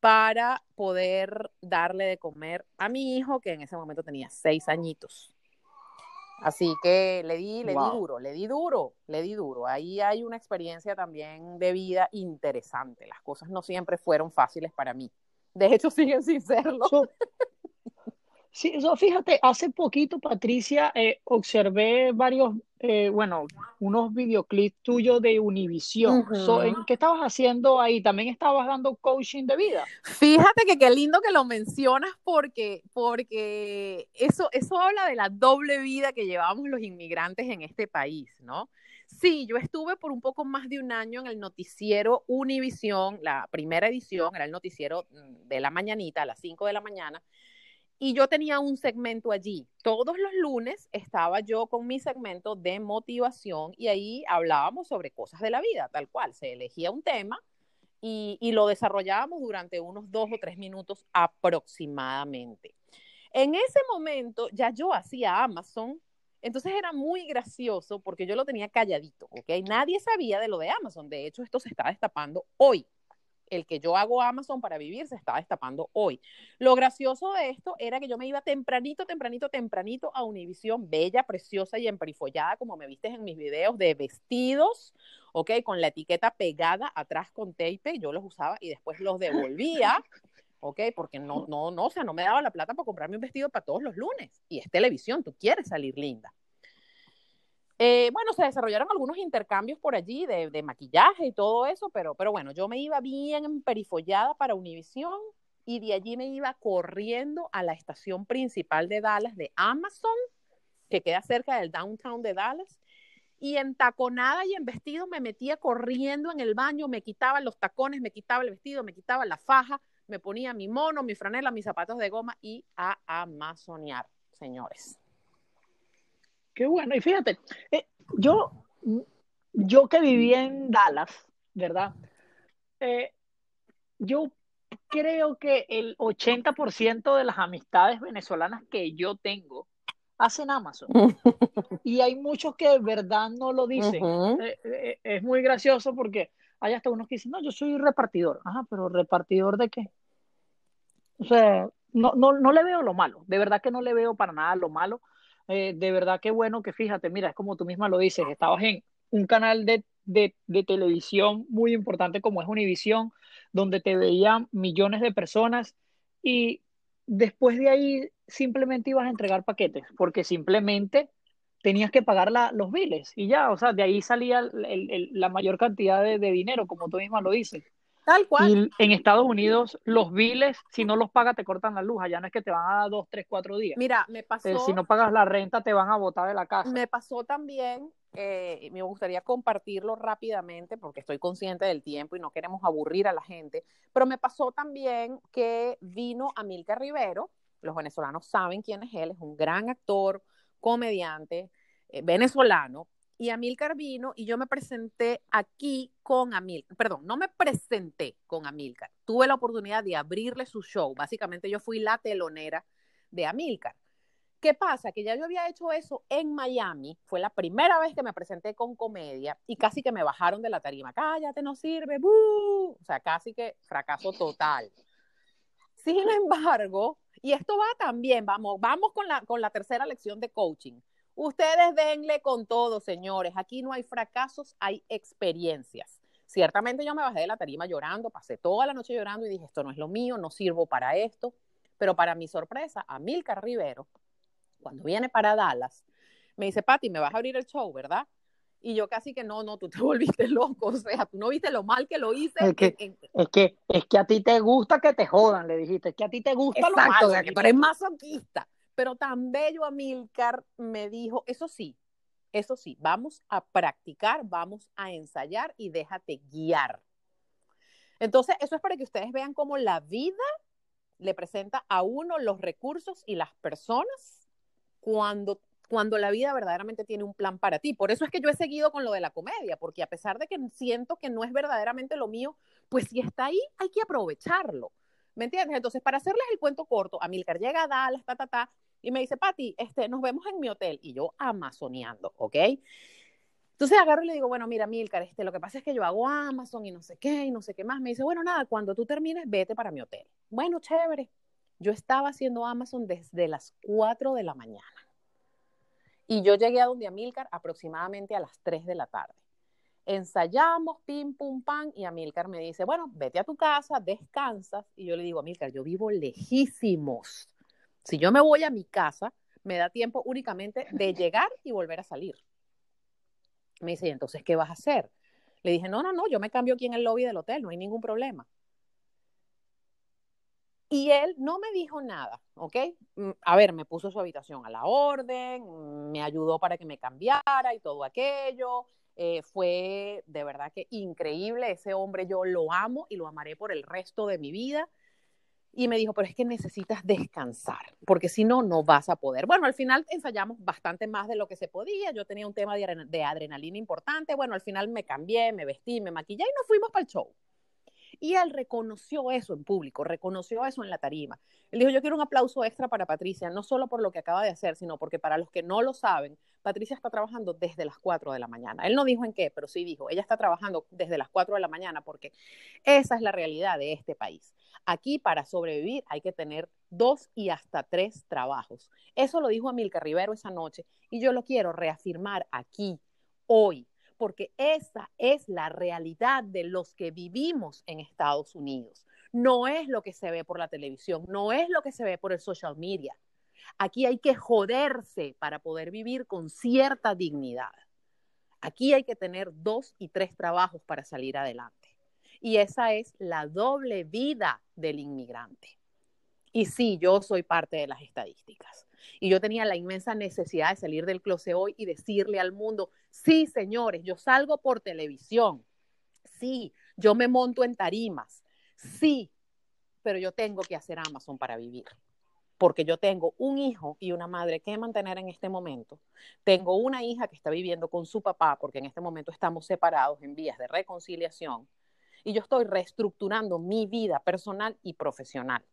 para poder darle de comer a mi hijo, que en ese momento tenía seis añitos. Así que le di, le di duro, le di duro, le di duro. Ahí hay una experiencia también de vida interesante. Las cosas no siempre fueron fáciles para mí. De hecho, siguen sin serlo. Sí, fíjate, hace poquito, Patricia, eh, observé varios, eh, bueno, unos videoclips tuyos de Univision. ¿Qué estabas haciendo ahí? ¿También estabas dando coaching de vida? Fíjate que qué lindo que lo mencionas porque, porque eso, eso habla de la doble vida que llevamos los inmigrantes en este país, ¿no? Sí, yo estuve por un poco más de un año en el noticiero Univisión, la primera edición, era el noticiero mm, de la mañanita, a las 5 de la mañana, y yo tenía un segmento allí. Todos los lunes estaba yo con mi segmento de motivación y ahí hablábamos sobre cosas de la vida, tal cual. Se elegía un tema y, y lo desarrollábamos durante unos dos o tres minutos aproximadamente. En ese momento ya yo hacía Amazon, entonces era muy gracioso porque yo lo tenía calladito, ¿ok? Nadie sabía de lo de Amazon. De hecho, esto se está destapando hoy el que yo hago Amazon para vivir se estaba destapando hoy. Lo gracioso de esto era que yo me iba tempranito, tempranito, tempranito a Univisión, bella, preciosa y emperifollada, como me viste en mis videos de vestidos, ¿ok? Con la etiqueta pegada atrás con tape, yo los usaba y después los devolvía. ¿ok? Porque no, no, no, o sea, no me daba la plata para comprarme un vestido para todos los lunes. Y es televisión, tú quieres salir linda. Eh, bueno, se desarrollaron algunos intercambios por allí de, maquillaje y todo eso, pero, pero bueno, yo me iba bien perifollada para Univision y de allí me iba corriendo a la estación principal de Dallas de Amazon, que queda cerca del downtown de Dallas, y en taconada y en vestido me metía corriendo en el baño, me quitaba los tacones, me quitaba el vestido, me quitaba la faja, me ponía mi mono, mi franela, mis zapatos de goma y a amazonear, señores. Qué bueno. Y fíjate, eh, yo, yo que viví en Dallas, ¿verdad? Eh, yo creo que el 80% de las amistades venezolanas que yo tengo hacen Amazon. y hay muchos que de verdad no lo dicen. eh, es muy gracioso porque hay hasta unos que dicen, no, yo soy repartidor. Ajá, pero ¿repartidor de qué? O sea, no, no, no le veo lo malo. De verdad que no le veo para nada lo malo eh, de verdad que bueno que fíjate, mira, es como tú misma lo dices, estabas en un canal de, de, de televisión muy importante como es Univisión, donde te veían millones de personas y después de ahí simplemente ibas a entregar paquetes, porque simplemente tenías que pagar la, los biles y ya, o sea, de ahí salía el, el, la mayor cantidad de, de, dinero, como tú misma lo dices. Tal cual. Y en Estados Unidos, los biles, si no los pagas, te cortan la luz. Allá no es que te van a dar dos, tres, cuatro días. Mira, me pasó. Eh, si no pagas la renta, te van a botar de la casa. Me pasó también, eh, me gustaría compartirlo rápidamente porque estoy consciente del tiempo y no queremos aburrir a la gente. Pero me pasó también que vino Amilcar Rivero. Los venezolanos saben quién es él. Es un gran actor, comediante eh, venezolano y Amilcar vino y yo me presenté aquí con Amilcar. Perdón, no me presenté con Amilcar. Tuve la oportunidad de abrirle su show. Básicamente yo fui la telonera de Amilcar. ¿Qué pasa? Que ya yo había hecho eso en Miami. Fue la primera vez que me presenté con comedia y casi que me bajaron de la tarima. Cállate, no sirve. ¡Bú! O sea, casi que fracaso total. Sin embargo, y esto va también, vamos, vamos con la, con la tercera lección de coaching. Ustedes denle con todo, señores. Aquí no hay fracasos, hay experiencias. Ciertamente yo me bajé de la tarima llorando, pasé toda la noche llorando y dije, esto no es lo mío, no sirvo para esto. Pero para mi sorpresa, Amilcar Rivero, cuando viene para Dallas, me dice, Pati, me vas a abrir el show, ¿verdad? Y yo casi que no, no, tú te volviste loco, o sea, tú no viste lo mal que lo hice. Es que, en, en... es que, es que a ti te gusta que te jodan, le dijiste, es que a ti te gusta Exacto, lo malo. O sea, que tú eres masoquista. Pero tan bello Amilcar me dijo, eso sí, eso sí, vamos a practicar, vamos a ensayar y déjate guiar. Entonces, eso es para que ustedes vean cómo la vida le presenta a uno los recursos y las personas cuando, cuando la vida verdaderamente tiene un plan para ti. Por eso es que yo he seguido con lo de la comedia, porque a pesar de que siento que no es verdaderamente lo mío, pues si está ahí, hay que aprovecharlo. ¿Me entiendes? Entonces, para hacerles el cuento corto, Amilcar llega a Dallas, ta, ta, ta, y me dice, Pati, este, nos vemos en mi hotel. Y yo amazoneando, ¿ok? Entonces agarro y le digo, bueno, mira, Milcar, este, lo que pasa es que yo hago Amazon y no sé qué, y no sé qué más. Me dice, bueno, nada, cuando tú termines, vete para mi hotel. Bueno, chévere. Yo estaba haciendo Amazon desde las 4 de la mañana. Y yo llegué a donde Amilcar aproximadamente a las 3 de la tarde. Ensayamos, pim, pum, pam, y Amilcar me dice, bueno, vete a tu casa, descansas. Y yo le digo, Amilcar, yo vivo lejísimos. Si yo me voy a mi casa, me da tiempo únicamente de llegar y volver a salir. Me dice, ¿y entonces qué vas a hacer? Le dije, no, no, no, yo me cambio aquí en el lobby del hotel, no hay ningún problema. Y él no me dijo nada, ¿ok? A ver, me puso su habitación a la orden, me ayudó para que me cambiara y todo aquello. Eh, fue de verdad que increíble. Ese hombre yo lo amo y lo amaré por el resto de mi vida. Y me dijo, pero es que necesitas descansar, porque si no, no vas a poder. Bueno, al final ensayamos bastante más de lo que se podía, yo tenía un tema de, adrenalina importante, bueno, al final me cambié, me vestí, me maquillé y nos fuimos para el show. Y él reconoció eso en público, reconoció eso en la tarima. Él dijo, yo quiero un aplauso extra para Patricia, no solo por lo que acaba de hacer, sino porque para los que no lo saben, Patricia está trabajando desde las 4 de la mañana. Él no dijo en qué, pero sí dijo, ella está trabajando desde las 4 de la mañana porque esa es la realidad de este país. Aquí para sobrevivir hay que tener dos y hasta tres trabajos. Eso lo dijo Amilcar Rivero esa noche y yo lo quiero reafirmar aquí, hoy, porque esa es la realidad de los que vivimos en Estados Unidos. No es lo que se ve por la televisión, no es lo que se ve por el social media. Aquí hay que joderse para poder vivir con cierta dignidad. Aquí hay que tener dos y tres trabajos para salir adelante. Y esa es la doble vida del inmigrante. Y sí, yo soy parte de las estadísticas. Y yo tenía la inmensa necesidad de salir del closet hoy y decirle al mundo, sí, señores, yo salgo por televisión. Sí, yo me monto en tarimas. Sí, pero yo tengo que hacer Amazon para vivir porque yo tengo un hijo y una madre que mantener en este momento. Tengo una hija que está viviendo con su papá, porque en este momento estamos separados en vías de reconciliación. Y yo estoy reestructurando mi vida personal y profesional.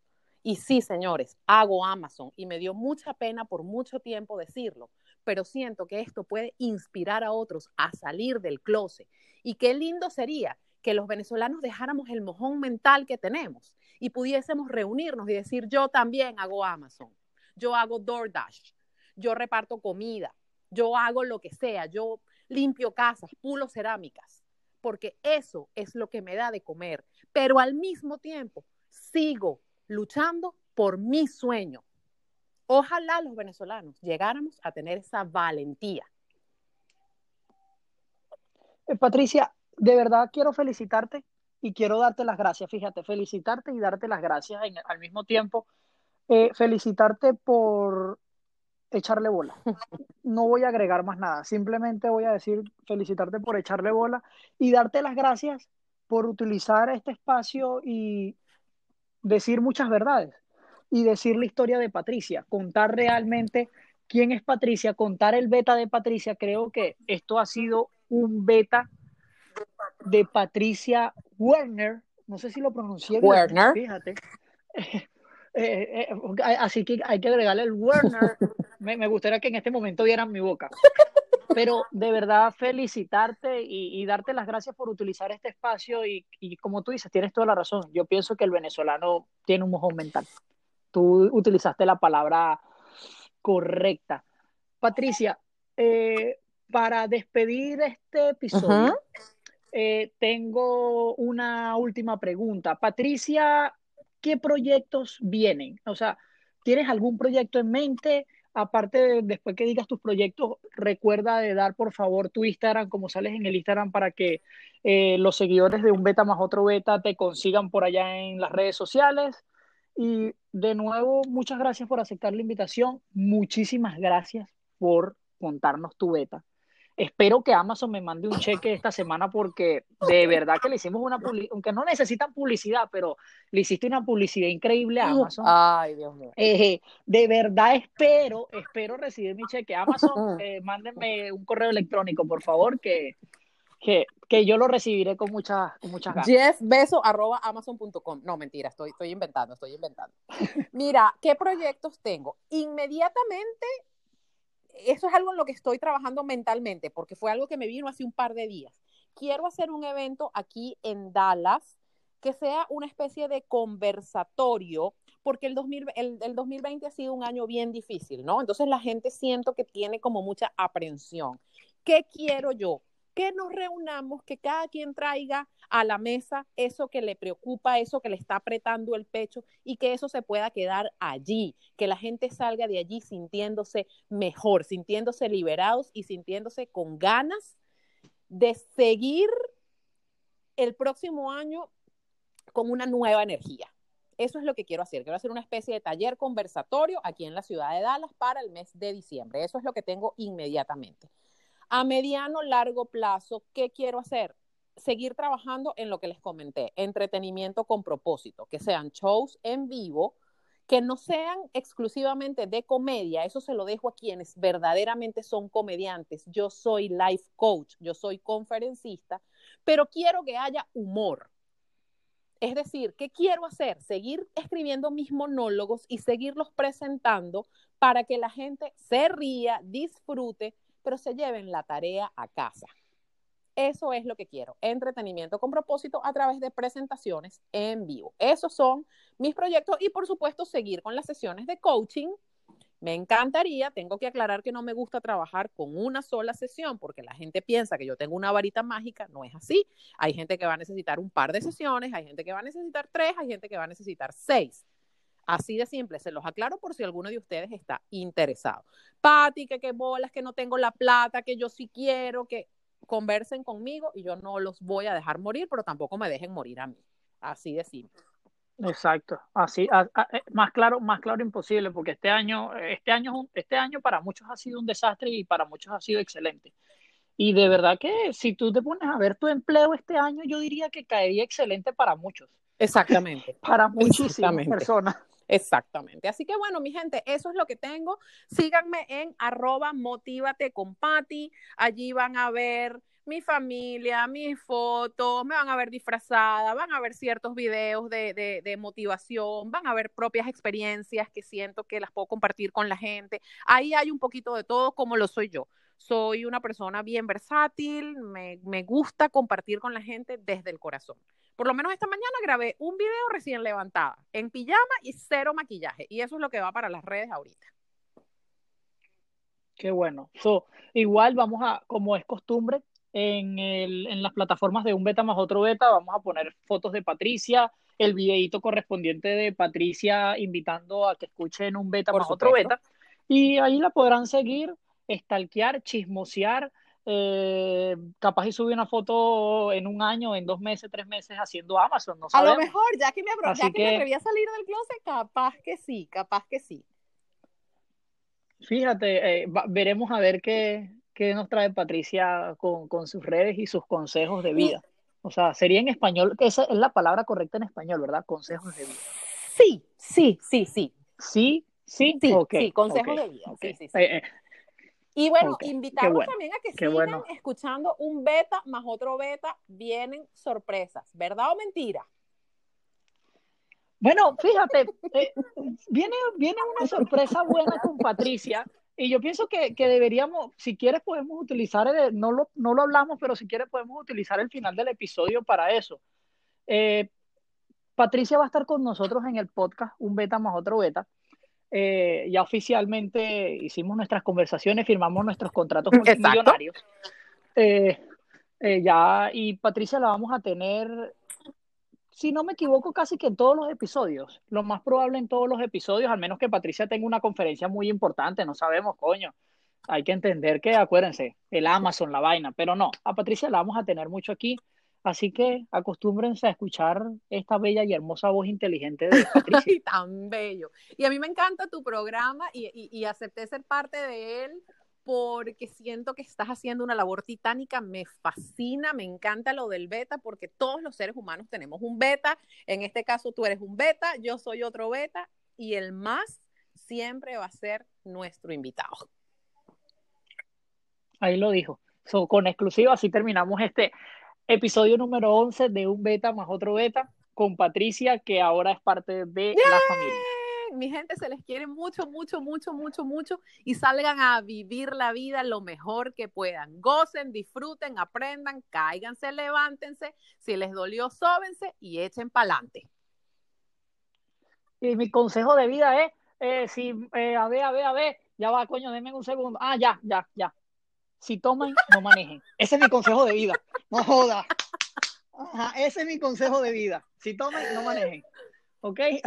Y sí, señores, hago Amazon y me dio mucha pena por mucho tiempo decirlo, pero siento que esto puede inspirar a otros a salir del closet. Y qué lindo sería que los venezolanos dejáramos el mojón mental que tenemos y pudiésemos reunirnos y decir, yo también hago Amazon, yo hago DoorDash, yo reparto comida, yo hago lo que sea, yo limpio casas, pulo cerámicas, porque eso es lo que me da de comer, pero al mismo tiempo sigo luchando por mi sueño. Ojalá los venezolanos llegáramos a tener esa valentía. Eh, Patricia, de verdad quiero felicitarte y quiero darte las gracias. Fíjate, felicitarte y darte las gracias al mismo tiempo. Eh, felicitarte por echarle bola. No voy a agregar más nada, simplemente voy a decir felicitarte por echarle bola y darte las gracias por utilizar este espacio y decir muchas verdades y decir la historia de Patricia, contar realmente quién es Patricia, contar el beta de Patricia. Creo que esto ha sido un beta de Patricia Werner, no sé si lo pronuncié bien, Werner. fíjate. Eh, eh, así que hay que agregarle el Werner. Me, gustaría que en este momento vieran mi boca. Pero de verdad felicitarte y, darte las gracias por utilizar este espacio y, como tú dices, tienes toda la razón. Yo pienso que el venezolano tiene un mojón mental. Tú utilizaste la palabra correcta. Patricia, eh, para despedir este episodio, eh, tengo una última pregunta. Patricia, ¿qué proyectos vienen? O sea, ¿tienes algún proyecto en mente? Aparte, de, después que digas tus proyectos, recuerda de dar por favor tu Instagram, como sales en el Instagram, para que eh, los seguidores de un beta más otro beta te consigan por allá en las redes sociales. Y de nuevo, muchas gracias por aceptar la invitación. Muchísimas gracias por contarnos tu beta. Espero que Amazon me mande un cheque esta semana porque de verdad que le hicimos una publicidad, aunque no necesitan publicidad, pero le hiciste una publicidad increíble a Amazon. Ay, Dios mío. Eh, de verdad espero, espero recibir mi cheque. Amazon, eh, mándenme un correo electrónico, por favor, que, que, que yo lo recibiré con muchas con muchas ganas. Jeffbeso arroba amazon.com. No, mentira, estoy, estoy inventando, estoy inventando. Mira, ¿qué proyectos tengo? Inmediatamente eso es algo en lo que estoy trabajando mentalmente, porque fue algo que me vino hace un par de días. Quiero hacer un evento aquí en Dallas que sea una especie de conversatorio, porque el, 2020 ha sido un año bien difícil, ¿no? Entonces la gente siento que tiene como mucha aprensión. ¿Qué quiero yo? Que nos reunamos, que cada quien traiga a la mesa eso que le preocupa, eso que le está apretando el pecho y que eso se pueda quedar allí, que la gente salga de allí sintiéndose mejor, sintiéndose liberados y sintiéndose con ganas de seguir el próximo año con una nueva energía. Eso es lo que quiero hacer. Quiero hacer una especie de taller conversatorio aquí en la ciudad de Dallas para el mes de diciembre. Eso es lo que tengo inmediatamente. A mediano, largo plazo, ¿qué quiero hacer? seguir trabajando en lo que les comenté, entretenimiento con propósito, que sean shows en vivo, que no sean exclusivamente de comedia, eso se lo dejo a quienes verdaderamente son comediantes. Yo soy life coach, yo soy conferencista, pero quiero que haya humor. Es decir, ¿qué quiero hacer? Seguir escribiendo mis monólogos y seguirlos presentando para que la gente se ría, disfrute, pero se lleven la tarea a casa. Eso es lo que quiero, entretenimiento con propósito a través de presentaciones en vivo. Esos son mis proyectos y por supuesto seguir con las sesiones de coaching. Me encantaría, tengo que aclarar que no me gusta trabajar con una sola sesión porque la gente piensa que yo tengo una varita mágica, no es así. Hay gente que va a necesitar un par de sesiones, hay gente que va a necesitar tres, hay gente que va a necesitar seis. Así de simple, se los aclaro por si alguno de ustedes está interesado. Pati, que qué bolas, que no tengo la plata, que yo sí quiero, que conversen conmigo y yo no los voy a dejar morir, pero tampoco me dejen morir a mí. Así de simple. Exacto, así eh, más claro, más claro imposible, porque este año, este año, este año para muchos ha sido un desastre y para muchos ha sido excelente. Y de verdad que si tú te pones a ver tu empleo este año, yo diría que caería excelente para muchos. Exactamente. para muchísimas personas. Exactamente. Así que bueno, mi gente, eso es lo que tengo. Síganme en arroba motívate con. Allí van a ver mi familia, mis fotos, me van a ver disfrazada, van a ver ciertos videos de, de, motivación, van a ver propias experiencias que siento que las puedo compartir con la gente. Ahí hay un poquito de todo como lo soy yo. Soy una persona bien versátil, me, me gusta compartir con la gente desde el corazón. Por lo menos esta mañana grabé un video recién levantada, en pijama y cero maquillaje. Y eso es lo que va para las redes ahorita. Qué bueno. So, igual vamos a, como es costumbre, en, el, en las plataformas de un beta más otro beta, vamos a poner fotos de Patricia, el videito correspondiente de Patricia invitando a que escuchen un beta más otro beta. Y ahí la podrán seguir, stalkear, chismosear, eh, capaz y subir una foto en un año, en dos meses, tres meses haciendo Amazon, no A lo mejor, ya que me, ya que, me atreví a salir del closet, capaz que sí, capaz que sí. Fíjate, eh, veremos a ver qué, qué, nos trae Patricia con, con, sus redes y sus consejos de vida. O sea, sería en español, esa es la palabra correcta en español, ¿verdad? Consejos de vida. Sí, sí, sí, sí. Sí, sí, sí, sí consejos de vida. Sí, sí, sí. Eh, y bueno, invitarlos también a que sigan escuchando un beta más otro beta. Vienen sorpresas, ¿verdad o mentira? Bueno, fíjate, eh, viene, viene una sorpresa buena con Patricia. Y yo pienso que, deberíamos, si quieres podemos utilizar, el, no, lo, no lo hablamos, pero si quieres podemos utilizar el final del episodio para eso. Eh, Patricia va a estar con nosotros en el podcast, un beta más otro beta. Eh, ya oficialmente hicimos nuestras conversaciones, firmamos nuestros contratos multimillonarios. Eh, eh, ya, y Patricia la vamos a tener, si no me equivoco, casi que en todos los episodios. Lo más probable en todos los episodios, al menos que Patricia tenga una conferencia muy importante, no sabemos, coño. Hay que entender que, acuérdense, el Amazon, la vaina, pero no, a Patricia la vamos a tener mucho aquí. Así que acostúmbrense a escuchar esta bella y hermosa voz inteligente de Patricia. Tan bello. Y a mí me encanta tu programa y, y, acepté ser parte de él porque siento que estás haciendo una labor titánica, me fascina, me encanta lo del beta, porque todos los seres humanos tenemos un beta, en este caso tú eres un beta, yo soy otro beta, y el más siempre va a ser nuestro invitado. Ahí lo dijo. con exclusiva, así terminamos este episodio número 11 de un beta más otro beta con Patricia, que ahora es parte de la familia. Mi gente se les quiere mucho, mucho, mucho, mucho, mucho y salgan a vivir la vida lo mejor que puedan. Gocen, disfruten, aprendan, cáiganse, levántense. Si les dolió, sóbense y echen pa'lante. Y mi consejo de vida es, eh, si, eh, a ver, a ver, a ver, ya va, coño, denme un segundo. Ah, ya, ya, ya si toman, no manejen. Ese es mi consejo de vida. No joda. ese es mi consejo de vida. Si toman, no manejen. ¿Ok?